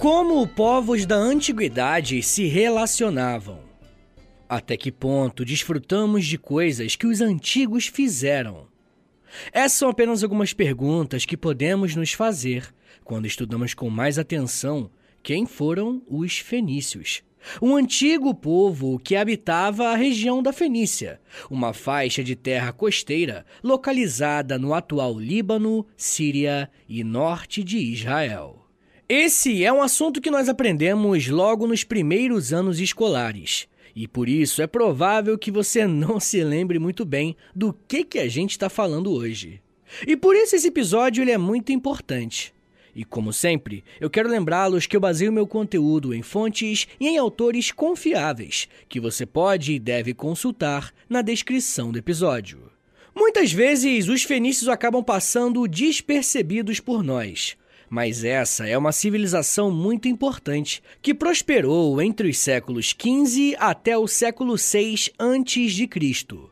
Como povos da antiguidade se relacionavam? Até que ponto desfrutamos de coisas que os antigos fizeram? Essas são apenas algumas perguntas que podemos nos fazer quando estudamos com mais atenção quem foram os fenícios. Um antigo povo que habitava a região da Fenícia, uma faixa de terra costeira localizada no atual Líbano, Síria e norte de Israel. Esse é um assunto que nós aprendemos logo nos primeiros anos escolares. E por isso é provável que você não se lembre muito bem do que, que a gente está falando hoje. E por isso esse episódio ele é muito importante. E como sempre, eu quero lembrá-los que eu baseio meu conteúdo em fontes e em autores confiáveis, que você pode e deve consultar na descrição do episódio. Muitas vezes os fenícios acabam passando despercebidos por nós, mas essa é uma civilização muito importante que prosperou entre os séculos XV até o século VI a.C.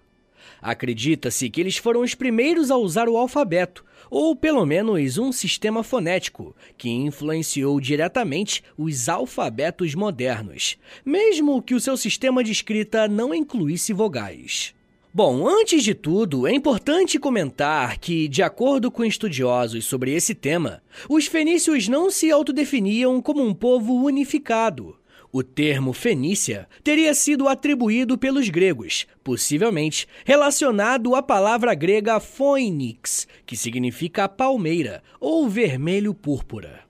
Acredita-se que eles foram os primeiros a usar o alfabeto, ou pelo menos um sistema fonético, que influenciou diretamente os alfabetos modernos, mesmo que o seu sistema de escrita não incluísse vogais. Bom, antes de tudo, é importante comentar que, de acordo com estudiosos sobre esse tema, os fenícios não se autodefiniam como um povo unificado. O termo Fenícia teria sido atribuído pelos gregos, possivelmente relacionado à palavra grega phoenix, que significa palmeira ou vermelho púrpura.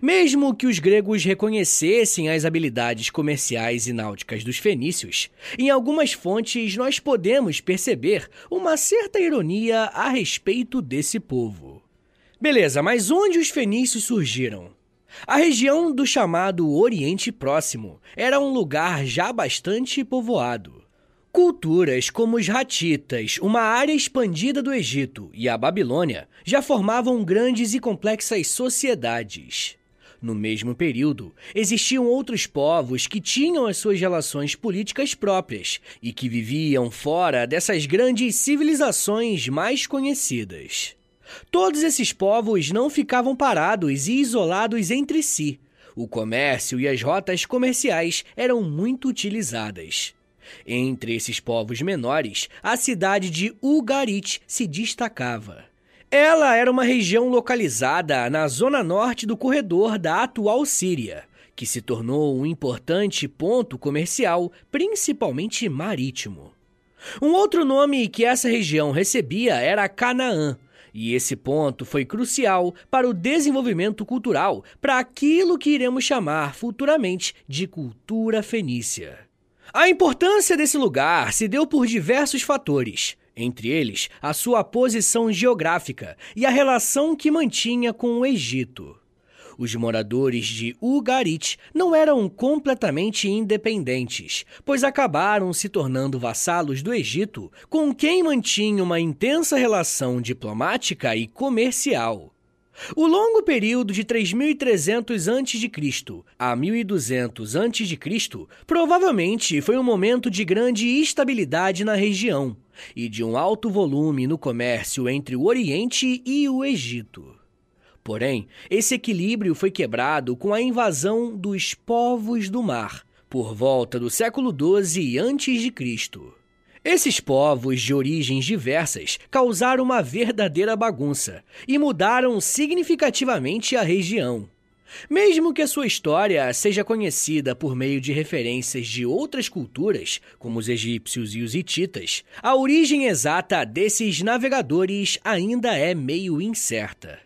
Mesmo que os gregos reconhecessem as habilidades comerciais e náuticas dos fenícios, em algumas fontes nós podemos perceber uma certa ironia a respeito desse povo. Beleza, mas onde os fenícios surgiram? A região do chamado Oriente Próximo era um lugar já bastante povoado. Culturas como os Hatitas, uma área expandida do Egito, e a Babilônia já formavam grandes e complexas sociedades. No mesmo período, existiam outros povos que tinham as suas relações políticas próprias e que viviam fora dessas grandes civilizações mais conhecidas. Todos esses povos não ficavam parados e isolados entre si. O comércio e as rotas comerciais eram muito utilizadas. Entre esses povos menores, a cidade de Ugarit se destacava. Ela era uma região localizada na zona norte do corredor da atual Síria, que se tornou um importante ponto comercial, principalmente marítimo. Um outro nome que essa região recebia era Canaã, e esse ponto foi crucial para o desenvolvimento cultural para aquilo que iremos chamar futuramente de cultura fenícia. A importância desse lugar se deu por diversos fatores, entre eles a sua posição geográfica e a relação que mantinha com o Egito. Os moradores de Ugarit não eram completamente independentes, pois acabaram se tornando vassalos do Egito, com quem mantinha uma intensa relação diplomática e comercial. O longo período de 3300 a.C. a 1200 a.C. provavelmente foi um momento de grande estabilidade na região e de um alto volume no comércio entre o Oriente e o Egito. Porém, esse equilíbrio foi quebrado com a invasão dos povos do mar, por volta do século XII a.C. Esses povos de origens diversas causaram uma verdadeira bagunça e mudaram significativamente a região. Mesmo que a sua história seja conhecida por meio de referências de outras culturas, como os egípcios e os hititas, a origem exata desses navegadores ainda é meio incerta.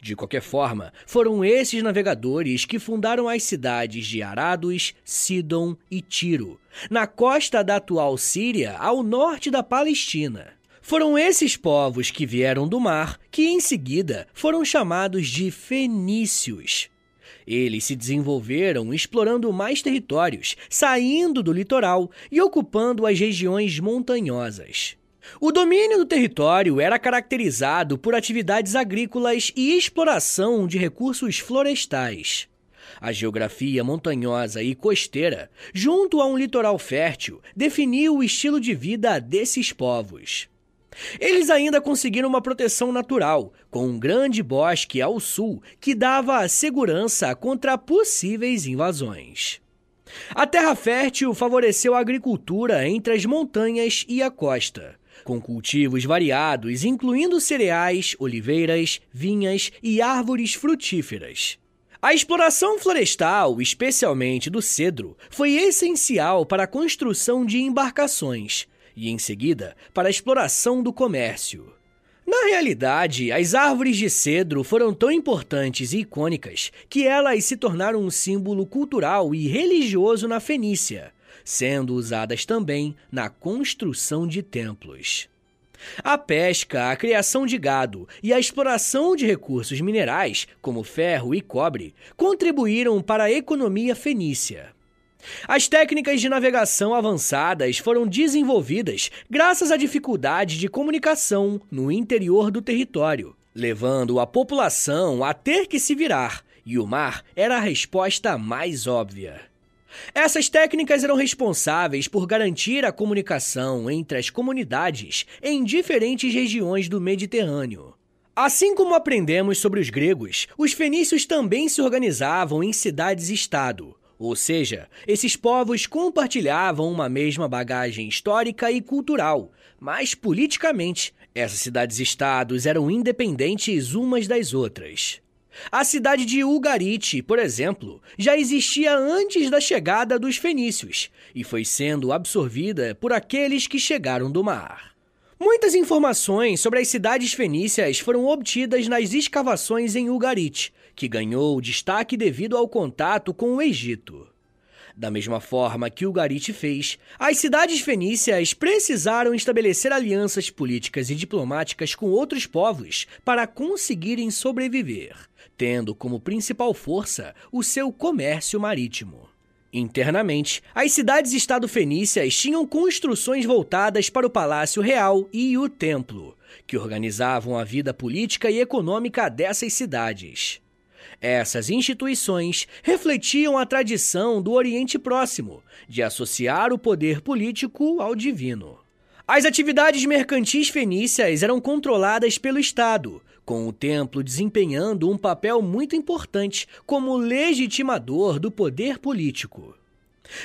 De qualquer forma, foram esses navegadores que fundaram as cidades de Arados, Sidon e Tiro, na costa da atual Síria, ao norte da Palestina. Foram esses povos que vieram do mar que, em seguida, foram chamados de fenícios. Eles se desenvolveram explorando mais territórios, saindo do litoral e ocupando as regiões montanhosas. O domínio do território era caracterizado por atividades agrícolas e exploração de recursos florestais. A geografia montanhosa e costeira, junto a um litoral fértil, definiu o estilo de vida desses povos. Eles ainda conseguiram uma proteção natural, com um grande bosque ao sul que dava segurança contra possíveis invasões. A terra fértil favoreceu a agricultura entre as montanhas e a costa, com cultivos variados, incluindo cereais, oliveiras, vinhas e árvores frutíferas. A exploração florestal, especialmente do cedro, foi essencial para a construção de embarcações, e, em seguida, para a exploração do comércio. Na realidade, as árvores de cedro foram tão importantes e icônicas que elas se tornaram um símbolo cultural e religioso na Fenícia, sendo usadas também na construção de templos. A pesca, a criação de gado e a exploração de recursos minerais, como ferro e cobre, contribuíram para a economia fenícia. As técnicas de navegação avançadas foram desenvolvidas graças à dificuldade de comunicação no interior do território, levando a população a ter que se virar, e o mar era a resposta mais óbvia. Essas técnicas eram responsáveis por garantir a comunicação entre as comunidades em diferentes regiões do Mediterrâneo. Assim como aprendemos sobre os gregos, os fenícios também se organizavam em cidades-estado, ou seja, esses povos compartilhavam uma mesma bagagem histórica e cultural, mas politicamente, essas cidades-estados eram independentes umas das outras. A cidade de Ugarit, por exemplo, já existia antes da chegada dos fenícios e foi sendo absorvida por aqueles que chegaram do mar. Muitas informações sobre as cidades fenícias foram obtidas nas escavações em Ugarit, que ganhou destaque devido ao contato com o Egito. Da mesma forma que Ugarit fez, as cidades fenícias precisaram estabelecer alianças políticas e diplomáticas com outros povos para conseguirem sobreviver, tendo como principal força o seu comércio marítimo. Internamente, as cidades-estado fenícias tinham construções voltadas para o palácio real e o templo, que organizavam a vida política e econômica dessas cidades. Essas instituições refletiam a tradição do Oriente Próximo de associar o poder político ao divino. As atividades mercantis fenícias eram controladas pelo Estado, com o templo desempenhando um papel muito importante como legitimador do poder político.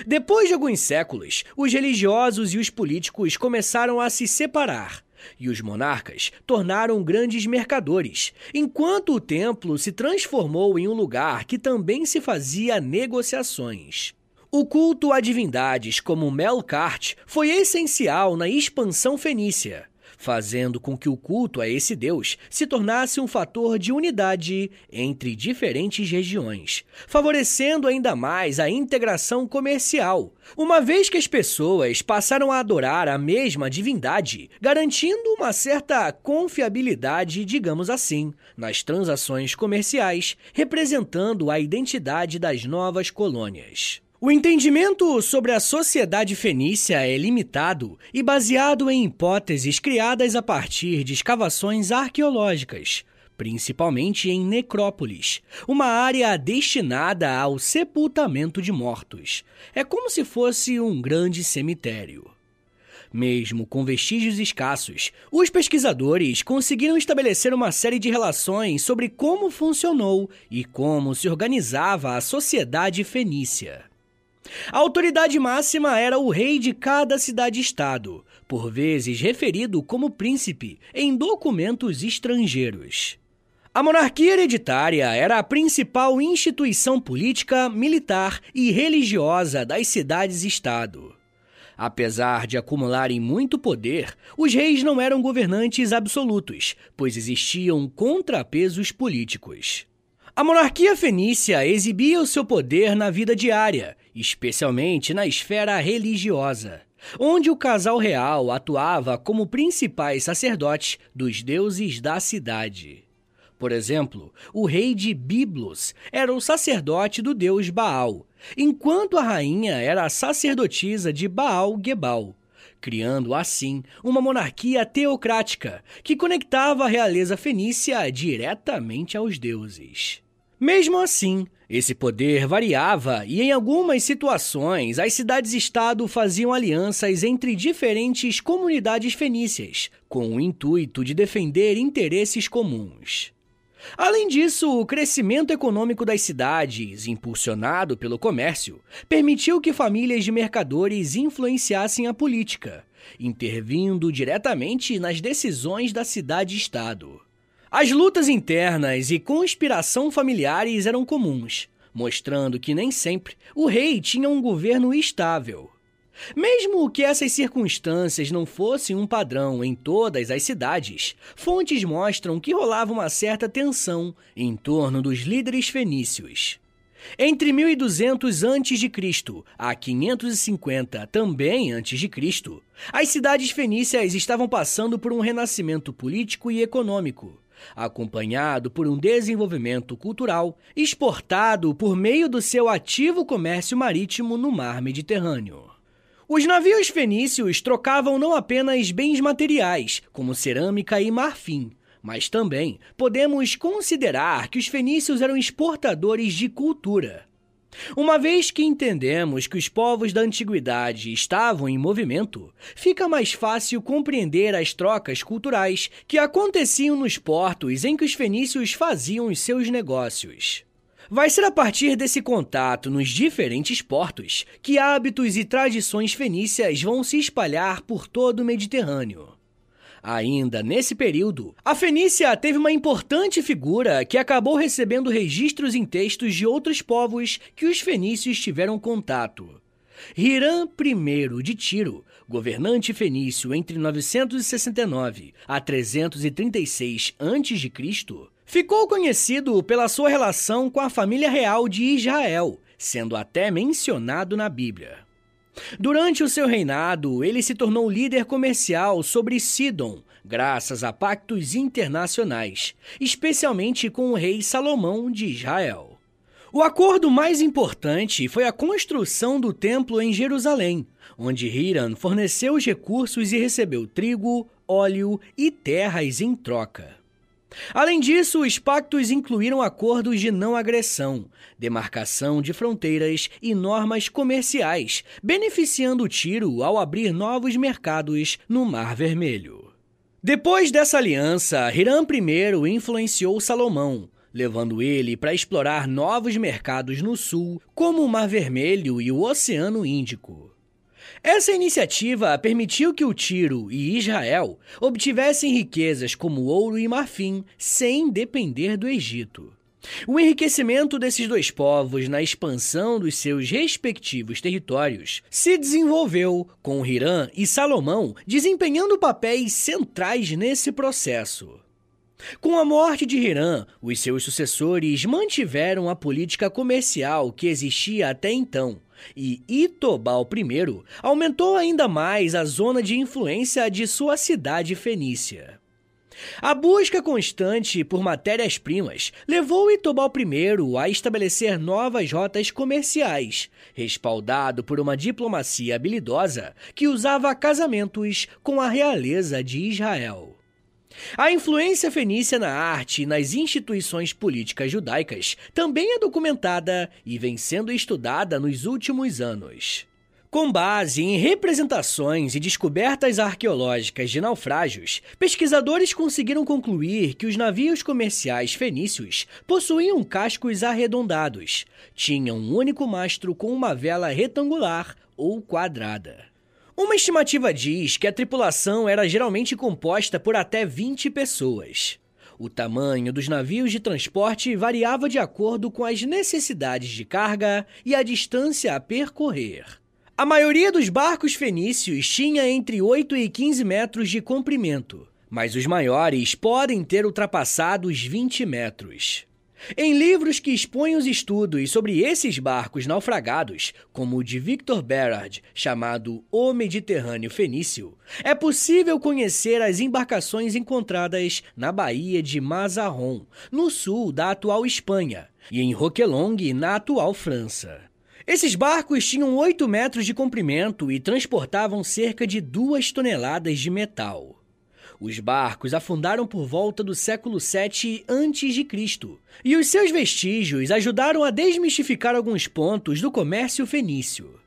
Depois de alguns séculos, os religiosos e os políticos começaram a se separar e os monarcas tornaram grandes mercadores, enquanto o templo se transformou em um lugar que também se fazia negociações. O culto a divindades como Melkart foi essencial na expansão fenícia, fazendo com que o culto a esse deus se tornasse um fator de unidade entre diferentes regiões, favorecendo ainda mais a integração comercial, uma vez que as pessoas passaram a adorar a mesma divindade, garantindo uma certa confiabilidade, digamos assim, nas transações comerciais, representando a identidade das novas colônias. O entendimento sobre a sociedade fenícia é limitado e baseado em hipóteses criadas a partir de escavações arqueológicas, principalmente em necrópolis, uma área destinada ao sepultamento de mortos. É como se fosse um grande cemitério. Mesmo com vestígios escassos, os pesquisadores conseguiram estabelecer uma série de relações sobre como funcionou e como se organizava a sociedade fenícia. A autoridade máxima era o rei de cada cidade-estado, por vezes referido como príncipe em documentos estrangeiros. A monarquia hereditária era a principal instituição política, militar e religiosa das cidades-estado. Apesar de acumularem muito poder, os reis não eram governantes absolutos, pois existiam contrapesos políticos. A monarquia fenícia exibia o seu poder na vida diária, especialmente na esfera religiosa, onde o casal real atuava como principais sacerdotes dos deuses da cidade. Por exemplo, o rei de Biblos era o sacerdote do deus Baal, enquanto a rainha era a sacerdotisa de Baal Gebal, criando assim uma monarquia teocrática que conectava a realeza fenícia diretamente aos deuses. Mesmo assim, esse poder variava e, em algumas situações, as cidades-estado faziam alianças entre diferentes comunidades fenícias, com o intuito de defender interesses comuns. Além disso, o crescimento econômico das cidades, impulsionado pelo comércio, permitiu que famílias de mercadores influenciassem a política, intervindo diretamente nas decisões da cidade-estado. As lutas internas e conspiração familiares eram comuns, mostrando que nem sempre o rei tinha um governo estável. Mesmo que essas circunstâncias não fossem um padrão em todas as cidades, fontes mostram que rolava uma certa tensão em torno dos líderes fenícios. Entre 1200 a.C. a 550 também a.C., as cidades fenícias estavam passando por um renascimento político e econômico, acompanhado por um desenvolvimento cultural exportado por meio do seu ativo comércio marítimo no mar Mediterrâneo. Os navios fenícios trocavam não apenas bens materiais, como cerâmica e marfim, mas também podemos considerar que os fenícios eram exportadores de cultura. Uma vez que entendemos que os povos da antiguidade estavam em movimento, fica mais fácil compreender as trocas culturais que aconteciam nos portos em que os fenícios faziam os seus negócios. Vai ser a partir desse contato nos diferentes portos que hábitos e tradições fenícias vão se espalhar por todo o Mediterrâneo. Ainda nesse período, a Fenícia teve uma importante figura que acabou recebendo registros em textos de outros povos que os fenícios tiveram contato. Hiram I de Tiro, governante fenício entre 969 a 336 a.C., Ficou conhecido pela sua relação com a família real de Israel, sendo até mencionado na Bíblia. Durante o seu reinado, ele se tornou líder comercial sobre Sidon, graças a pactos internacionais, especialmente com o rei Salomão de Israel. O acordo mais importante foi a construção do templo em Jerusalém, onde Hiram forneceu os recursos e recebeu trigo, óleo e terras em troca. Além disso, os pactos incluíram acordos de não agressão, demarcação de fronteiras e normas comerciais, beneficiando o Tiro ao abrir novos mercados no Mar Vermelho. Depois dessa aliança, Hiram I influenciou Salomão, levando ele para explorar novos mercados no sul, como o Mar Vermelho e o Oceano Índico. Essa iniciativa permitiu que o Tiro e Israel obtivessem riquezas como ouro e marfim sem depender do Egito. O enriquecimento desses dois povos na expansão dos seus respectivos territórios se desenvolveu, com Hirã e Salomão desempenhando papéis centrais nesse processo. Com a morte de Hirã, os seus sucessores mantiveram a política comercial que existia até então, e Itobal I aumentou ainda mais a zona de influência de sua cidade fenícia. A busca constante por matérias-primas levou Itobal I a estabelecer novas rotas comerciais, respaldado por uma diplomacia habilidosa que usava casamentos com a realeza de Israel. A influência fenícia na arte e nas instituições políticas judaicas também é documentada e vem sendo estudada nos últimos anos. Com base em representações e descobertas arqueológicas de naufrágios, pesquisadores conseguiram concluir que os navios comerciais fenícios possuíam cascos arredondados, tinham um único mastro com uma vela retangular ou quadrada. Uma estimativa diz que a tripulação era geralmente composta por até 20 pessoas. O tamanho dos navios de transporte variava de acordo com as necessidades de carga e a distância a percorrer. A maioria dos barcos fenícios tinha entre 8 e 15 metros de comprimento, mas os maiores podem ter ultrapassado os 20 metros. Em livros que expõem os estudos sobre esses barcos naufragados, como o de Victor Berard, chamado O Mediterrâneo Fenício, é possível conhecer as embarcações encontradas na Baía de Mazarron, no sul da atual Espanha, e em Roquelong, na atual França. Esses barcos tinham 8 metros de comprimento e transportavam cerca de 2 toneladas de metal. Os barcos afundaram por volta do século 7 a.C., e os seus vestígios ajudaram a desmistificar alguns pontos do comércio fenício.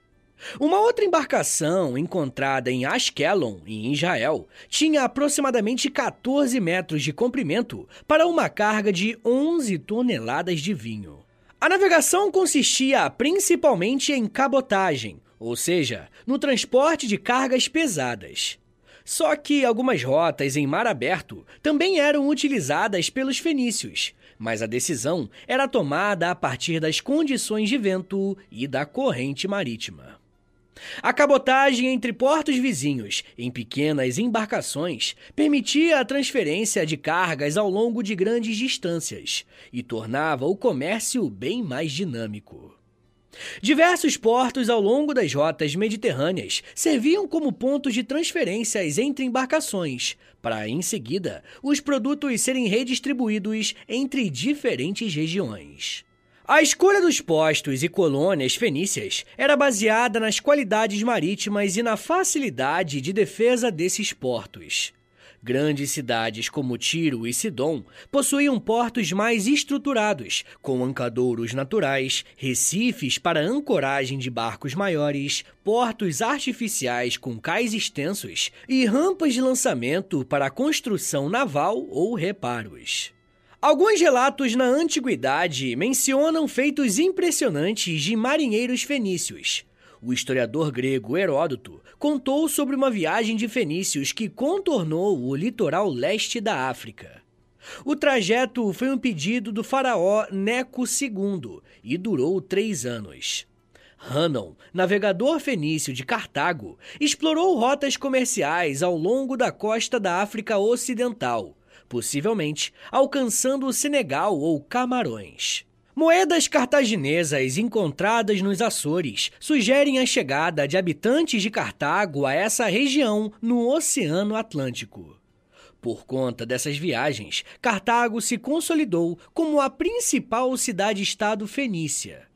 Uma outra embarcação, encontrada em Ashkelon, em Israel, tinha aproximadamente 14 metros de comprimento para uma carga de 11 toneladas de vinho. A navegação consistia principalmente em cabotagem, ou seja, no transporte de cargas pesadas. Só que algumas rotas em mar aberto também eram utilizadas pelos fenícios, mas a decisão era tomada a partir das condições de vento e da corrente marítima. A cabotagem entre portos vizinhos, em pequenas embarcações, permitia a transferência de cargas ao longo de grandes distâncias e tornava o comércio bem mais dinâmico. Diversos portos ao longo das rotas mediterrâneas serviam como pontos de transferências entre embarcações, para em seguida os produtos serem redistribuídos entre diferentes regiões. A escolha dos postos e colônias fenícias era baseada nas qualidades marítimas e na facilidade de defesa desses portos. Grandes cidades como Tiro e Sidom possuíam portos mais estruturados, com ancadouros naturais, recifes para ancoragem de barcos maiores, portos artificiais com cais extensos e rampas de lançamento para construção naval ou reparos. Alguns relatos na antiguidade mencionam feitos impressionantes de marinheiros fenícios. O historiador grego Heródoto contou sobre uma viagem de fenícios que contornou o litoral leste da África. O trajeto foi um pedido do faraó Neco II e durou três anos. Hannon, navegador fenício de Cartago, explorou rotas comerciais ao longo da costa da África Ocidental possivelmente alcançando o Senegal ou Camarões. Moedas cartaginesas encontradas nos Açores sugerem a chegada de habitantes de Cartago a essa região no Oceano Atlântico. Por conta dessas viagens, Cartago se consolidou como a principal cidade-estado fenícia.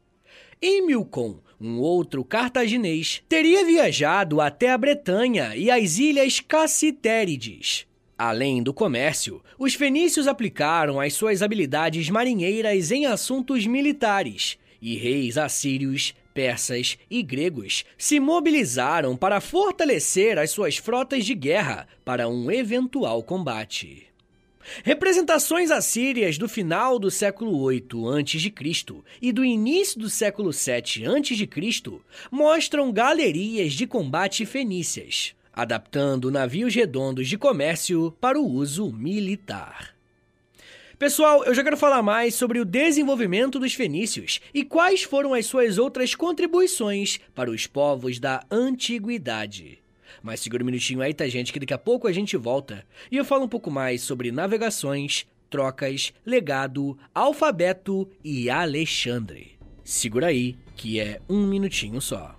Emilcon, um outro cartaginês, teria viajado até a Bretanha e as ilhas Cassitérides. Além do comércio, os fenícios aplicaram as suas habilidades marinheiras em assuntos militares, e reis assírios, persas e gregos se mobilizaram para fortalecer as suas frotas de guerra para um eventual combate. Representações assírias do final do século 8 a.C. e do início do século 7 a.C. mostram galerias de combate fenícias adaptando navios redondos de comércio para o uso militar. Pessoal, eu já quero falar mais sobre o desenvolvimento dos fenícios e quais foram as suas outras contribuições para os povos da antiguidade. Mas segura um minutinho aí, tá, gente, que daqui a pouco a gente volta e eu falo um pouco mais sobre navegações, trocas, legado, alfabeto e Alexandre. Segura aí, que é um minutinho só.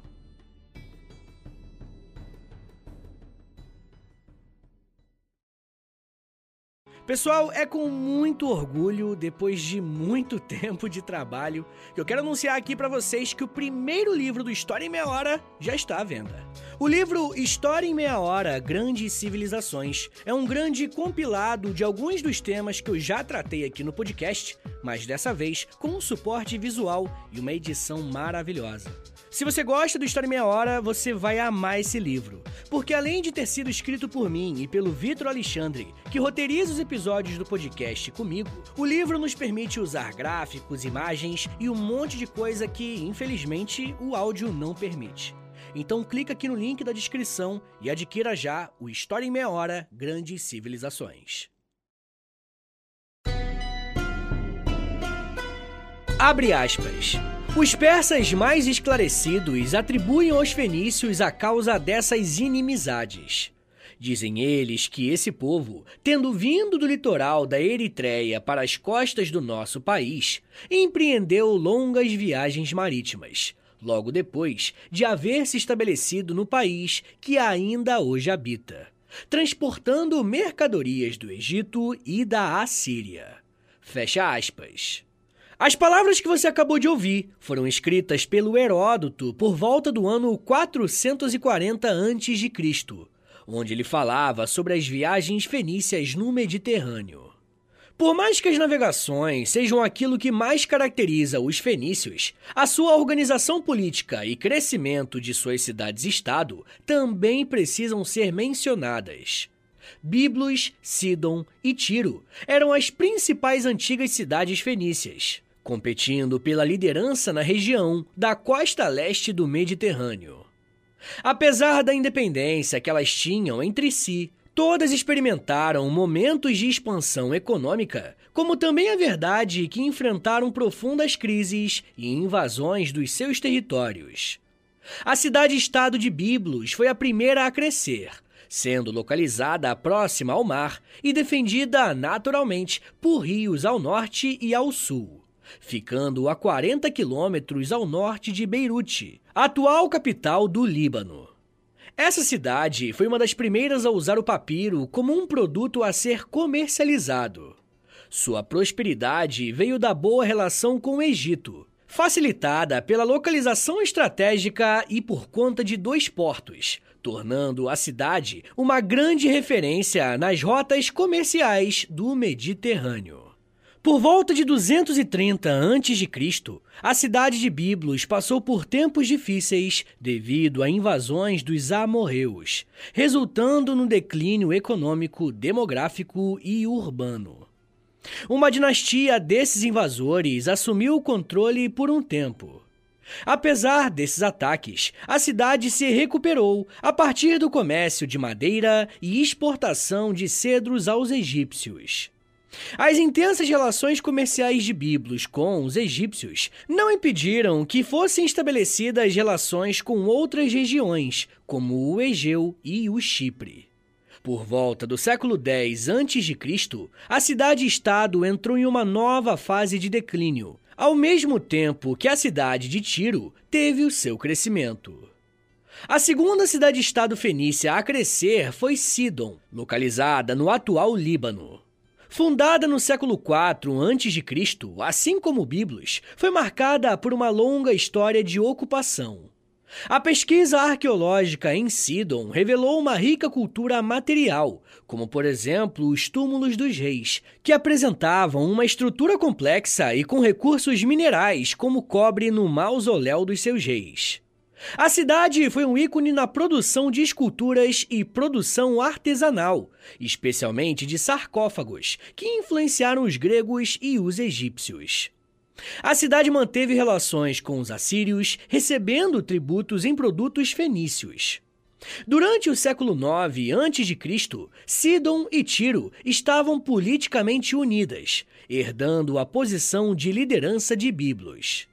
Pessoal, é com muito orgulho, depois de muito tempo de trabalho, que eu quero anunciar aqui para vocês que o primeiro livro do História em Meia Hora já está à venda. O livro História em Meia Hora Grandes Civilizações é um grande compilado de alguns dos temas que eu já tratei aqui no podcast, mas dessa vez com um suporte visual e uma edição maravilhosa. Se você gosta do História Meia Hora, você vai amar esse livro. Porque além de ter sido escrito por mim e pelo Vitor Alexandre, que roteiriza os episódios do podcast comigo, o livro nos permite usar gráficos, imagens e um monte de coisa que, infelizmente, o áudio não permite. Então clica aqui no link da descrição e adquira já o História em Meia Hora Grandes Civilizações. Abre aspas. Os persas mais esclarecidos atribuem aos fenícios a causa dessas inimizades. Dizem eles que esse povo, tendo vindo do litoral da Eritreia para as costas do nosso país, empreendeu longas viagens marítimas, logo depois de haver se estabelecido no país que ainda hoje habita, transportando mercadorias do Egito e da Assíria. Fecha aspas. As palavras que você acabou de ouvir foram escritas pelo Heródoto por volta do ano 440 a.C., onde ele falava sobre as viagens fenícias no Mediterrâneo. Por mais que as navegações sejam aquilo que mais caracteriza os fenícios, a sua organização política e crescimento de suas cidades-estado também precisam ser mencionadas. Biblos, Sidon e Tiro eram as principais antigas cidades fenícias competindo pela liderança na região da costa leste do Mediterrâneo. Apesar da independência que elas tinham entre si, todas experimentaram momentos de expansão econômica, como também a verdade que enfrentaram profundas crises e invasões dos seus territórios. A cidade-estado de Biblos foi a primeira a crescer, sendo localizada próxima ao mar e defendida naturalmente por rios ao norte e ao sul ficando a 40 quilômetros ao norte de Beirute, atual capital do Líbano. Essa cidade foi uma das primeiras a usar o papiro como um produto a ser comercializado. Sua prosperidade veio da boa relação com o Egito, facilitada pela localização estratégica e por conta de dois portos, tornando a cidade uma grande referência nas rotas comerciais do Mediterrâneo. Por volta de 230 a.C., a cidade de Biblos passou por tempos difíceis devido a invasões dos amorreus, resultando no declínio econômico, demográfico e urbano. Uma dinastia desses invasores assumiu o controle por um tempo. Apesar desses ataques, a cidade se recuperou a partir do comércio de madeira e exportação de cedros aos egípcios. As intensas relações comerciais de Biblos com os egípcios não impediram que fossem estabelecidas relações com outras regiões, como o Egeu e o Chipre. Por volta do século X a.C., a cidade-estado entrou em uma nova fase de declínio, ao mesmo tempo que a cidade de Tiro teve o seu crescimento. A segunda cidade-estado fenícia a crescer foi Sidon, localizada no atual Líbano. Fundada no século IV a.C., assim como Biblos, foi marcada por uma longa história de ocupação. A pesquisa arqueológica em Sidon revelou uma rica cultura material, como por exemplo os túmulos dos reis, que apresentavam uma estrutura complexa e com recursos minerais como cobre no mausoléu dos seus reis. A cidade foi um ícone na produção de esculturas e produção artesanal, especialmente de sarcófagos, que influenciaram os gregos e os egípcios. A cidade manteve relações com os assírios, recebendo tributos em produtos fenícios. Durante o século IX a.C., Sidon e Tiro estavam politicamente unidas, herdando a posição de liderança de Biblos.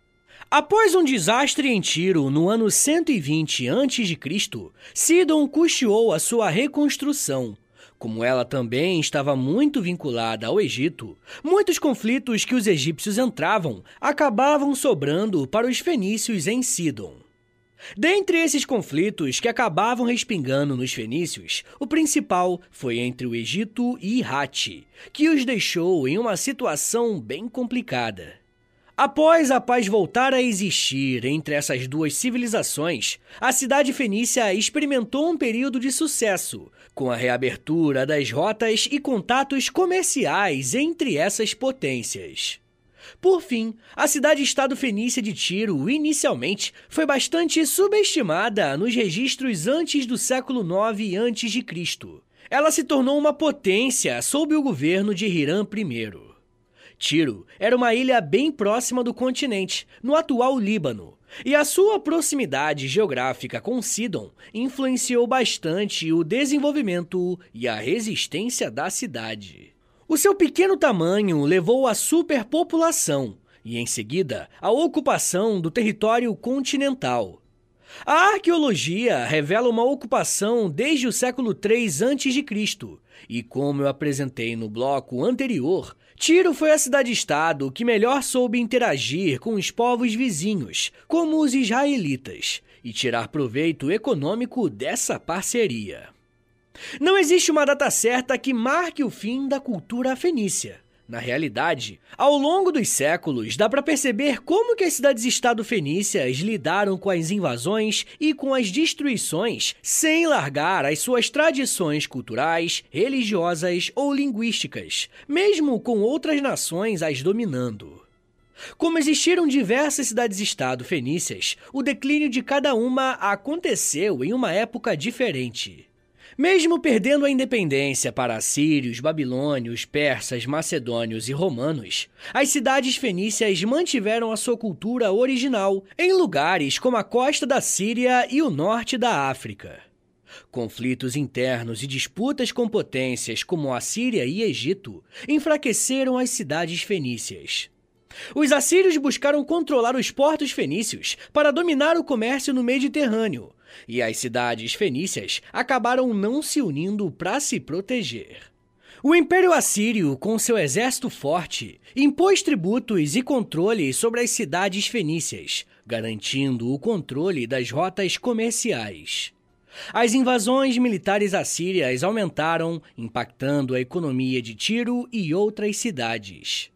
Após um desastre em Tiro no ano 120 a.C., Sidon custeou a sua reconstrução. Como ela também estava muito vinculada ao Egito, muitos conflitos que os egípcios entravam acabavam sobrando para os fenícios em Sidon. Dentre esses conflitos que acabavam respingando nos fenícios, o principal foi entre o Egito e Hatti, que os deixou em uma situação bem complicada. Após a paz voltar a existir entre essas duas civilizações, a cidade fenícia experimentou um período de sucesso, com a reabertura das rotas e contatos comerciais entre essas potências. Por fim, a cidade-estado fenícia de Tiro, inicialmente, foi bastante subestimada nos registros antes do século 9 a.C. Ela se tornou uma potência sob o governo de Hiram I. Tiro era uma ilha bem próxima do continente, no atual Líbano, e a sua proximidade geográfica com Sidon influenciou bastante o desenvolvimento e a resistência da cidade. O seu pequeno tamanho levou à superpopulação e, em seguida, à ocupação do território continental. A arqueologia revela uma ocupação desde o século III a.C. E como eu apresentei no bloco anterior, Tiro foi a cidade-estado que melhor soube interagir com os povos vizinhos, como os israelitas, e tirar proveito econômico dessa parceria. Não existe uma data certa que marque o fim da cultura fenícia. Na realidade, ao longo dos séculos, dá para perceber como que as cidades-estado fenícias lidaram com as invasões e com as destruições sem largar as suas tradições culturais, religiosas ou linguísticas, mesmo com outras nações as dominando. Como existiram diversas cidades-estado fenícias, o declínio de cada uma aconteceu em uma época diferente. Mesmo perdendo a independência para assírios, babilônios, persas, macedônios e romanos, as cidades fenícias mantiveram a sua cultura original em lugares como a costa da Síria e o norte da África. Conflitos internos e disputas com potências como a Síria e Egito enfraqueceram as cidades fenícias. Os assírios buscaram controlar os portos fenícios para dominar o comércio no Mediterrâneo, e as cidades fenícias acabaram não se unindo para se proteger. O Império Assírio, com seu exército forte, impôs tributos e controles sobre as cidades fenícias, garantindo o controle das rotas comerciais. As invasões militares assírias aumentaram, impactando a economia de Tiro e outras cidades.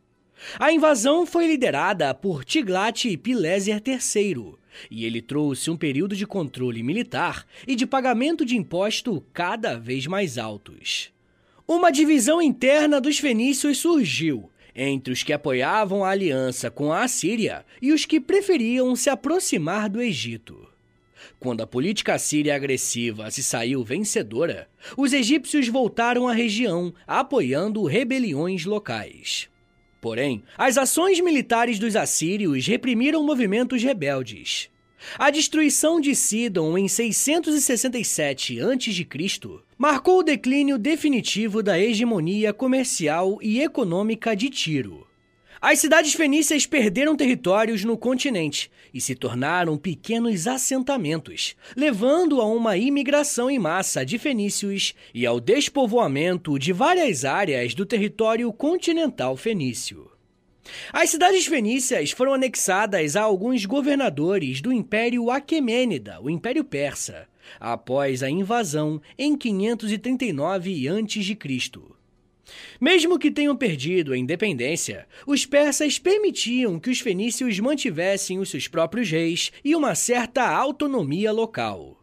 A invasão foi liderada por Tiglat-Pileser III, e ele trouxe um período de controle militar e de pagamento de imposto cada vez mais altos. Uma divisão interna dos fenícios surgiu entre os que apoiavam a aliança com a Assíria e os que preferiam se aproximar do Egito. Quando a política assíria agressiva se saiu vencedora, os egípcios voltaram à região, apoiando rebeliões locais. Porém, as ações militares dos assírios reprimiram movimentos rebeldes. A destruição de Sidon em 667 a.C. marcou o declínio definitivo da hegemonia comercial e econômica de Tiro. As cidades fenícias perderam territórios no continente e se tornaram pequenos assentamentos, levando a uma imigração em massa de fenícios e ao despovoamento de várias áreas do território continental fenício. As cidades fenícias foram anexadas a alguns governadores do Império Aquemênida, o Império Persa, após a invasão em 539 a.C. Mesmo que tenham perdido a independência, os persas permitiam que os fenícios mantivessem os seus próprios reis e uma certa autonomia local.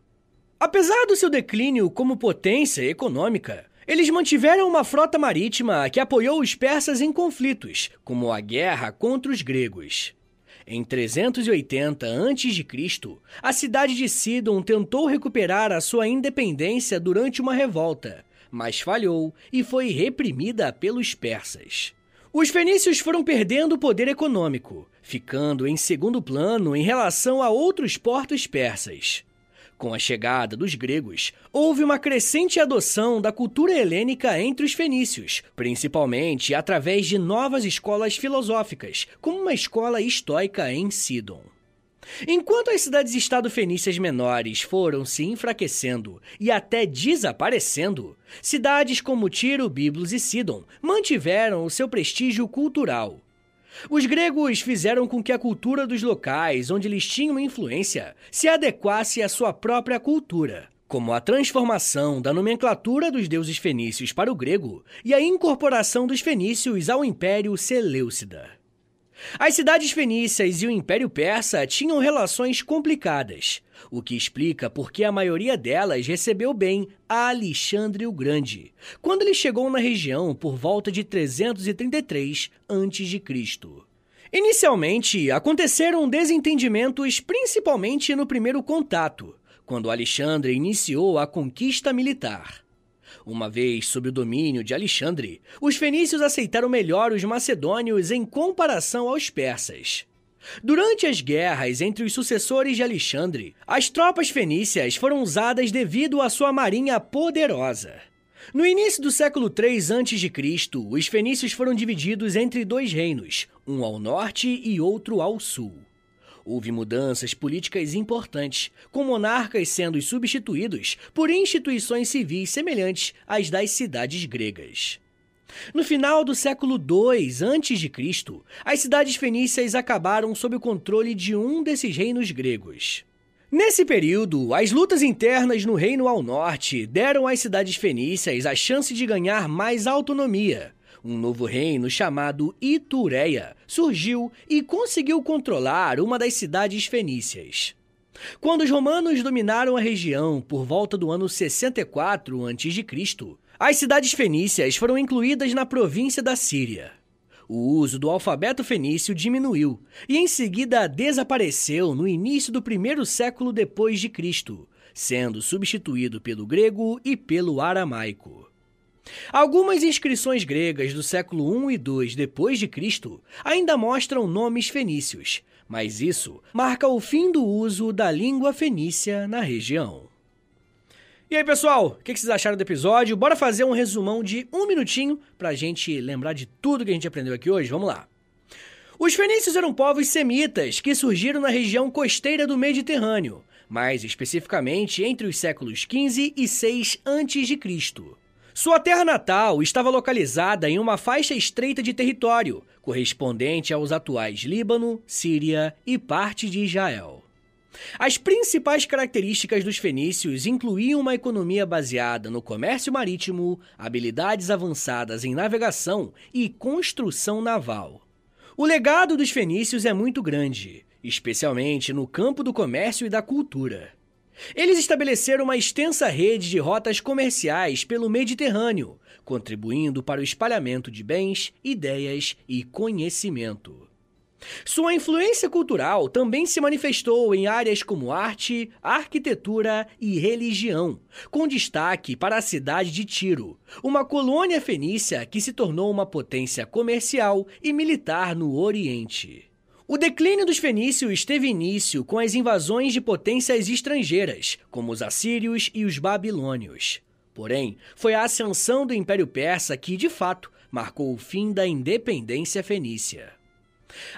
Apesar do seu declínio como potência econômica, eles mantiveram uma frota marítima que apoiou os persas em conflitos, como a guerra contra os gregos. Em 380 a.C., a cidade de Sidon tentou recuperar a sua independência durante uma revolta, mas falhou e foi reprimida pelos persas. Os fenícios foram perdendo poder econômico, ficando em segundo plano em relação a outros portos persas. Com a chegada dos gregos, houve uma crescente adoção da cultura helênica entre os fenícios, principalmente através de novas escolas filosóficas, como uma escola estoica em Sidon. Enquanto as cidades-estado fenícias menores foram se enfraquecendo e até desaparecendo, cidades como Tiro, Biblos e Sidon mantiveram o seu prestígio cultural. Os gregos fizeram com que a cultura dos locais onde eles tinham influência se adequasse à sua própria cultura, como a transformação da nomenclatura dos deuses fenícios para o grego e a incorporação dos fenícios ao Império Seleucida. As cidades fenícias e o Império Persa tinham relações complicadas, o que explica por que a maioria delas recebeu bem a Alexandre o Grande, quando ele chegou na região por volta de 333 a.C. Inicialmente, aconteceram desentendimentos principalmente no primeiro contato, quando Alexandre iniciou a conquista militar. Uma vez sob o domínio de Alexandre, os fenícios aceitaram melhor os macedônios em comparação aos persas. Durante as guerras entre os sucessores de Alexandre, as tropas fenícias foram usadas devido à sua marinha poderosa. No início do século III a.C., os fenícios foram divididos entre dois reinos, um ao norte e outro ao sul. Houve mudanças políticas importantes, com monarcas sendo substituídos por instituições civis semelhantes às das cidades gregas. No final do século II a.C., as cidades fenícias acabaram sob o controle de um desses reinos gregos. Nesse período, as lutas internas no reino ao norte deram às cidades fenícias a chance de ganhar mais autonomia. Um novo reino chamado Itureia surgiu e conseguiu controlar uma das cidades fenícias. Quando os romanos dominaram a região por volta do ano 64 a.C., as cidades fenícias foram incluídas na província da Síria. O uso do alfabeto fenício diminuiu e em seguida desapareceu no início do primeiro século depois de Cristo, sendo substituído pelo grego e pelo aramaico. Algumas inscrições gregas do século I e II depois de Cristo ainda mostram nomes fenícios, mas isso marca o fim do uso da língua fenícia na região. E aí, pessoal, o que vocês acharam do episódio? Bora fazer um resumão de um minutinho pra gente lembrar de tudo que a gente aprendeu aqui hoje? Vamos lá. Os fenícios eram povos semitas que surgiram na região costeira do Mediterrâneo, mais especificamente entre os séculos XV e 6 a.C. Sua terra natal estava localizada em uma faixa estreita de território, correspondente aos atuais Líbano, Síria e parte de Israel. As principais características dos fenícios incluíam uma economia baseada no comércio marítimo, habilidades avançadas em navegação e construção naval. O legado dos fenícios é muito grande, especialmente no campo do comércio e da cultura. Eles estabeleceram uma extensa rede de rotas comerciais pelo Mediterrâneo, contribuindo para o espalhamento de bens, ideias e conhecimento. Sua influência cultural também se manifestou em áreas como arte, arquitetura e religião, com destaque para a cidade de Tiro, uma colônia fenícia que se tornou uma potência comercial e militar no Oriente. O declínio dos fenícios teve início com as invasões de potências estrangeiras, como os assírios e os babilônios. Porém, foi a ascensão do Império Persa que, de fato, marcou o fim da independência fenícia.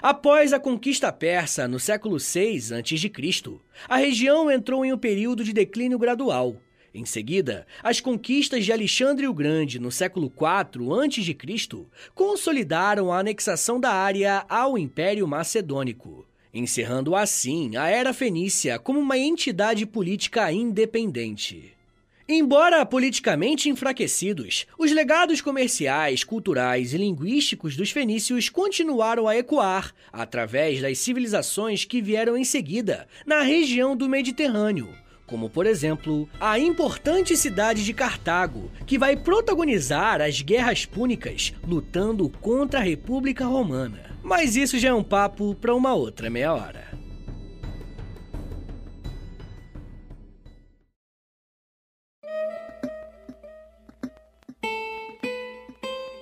Após a conquista persa no século VI a.C., a região entrou em um período de declínio gradual. Em seguida, as conquistas de Alexandre o Grande no século IV a.C. consolidaram a anexação da área ao Império Macedônico, encerrando assim a Era Fenícia como uma entidade política independente. Embora politicamente enfraquecidos, os legados comerciais, culturais e linguísticos dos fenícios continuaram a ecoar através das civilizações que vieram em seguida na região do Mediterrâneo, como por exemplo a importante cidade de Cartago, que vai protagonizar as guerras púnicas lutando contra a República Romana. Mas isso já é um papo para uma outra meia hora.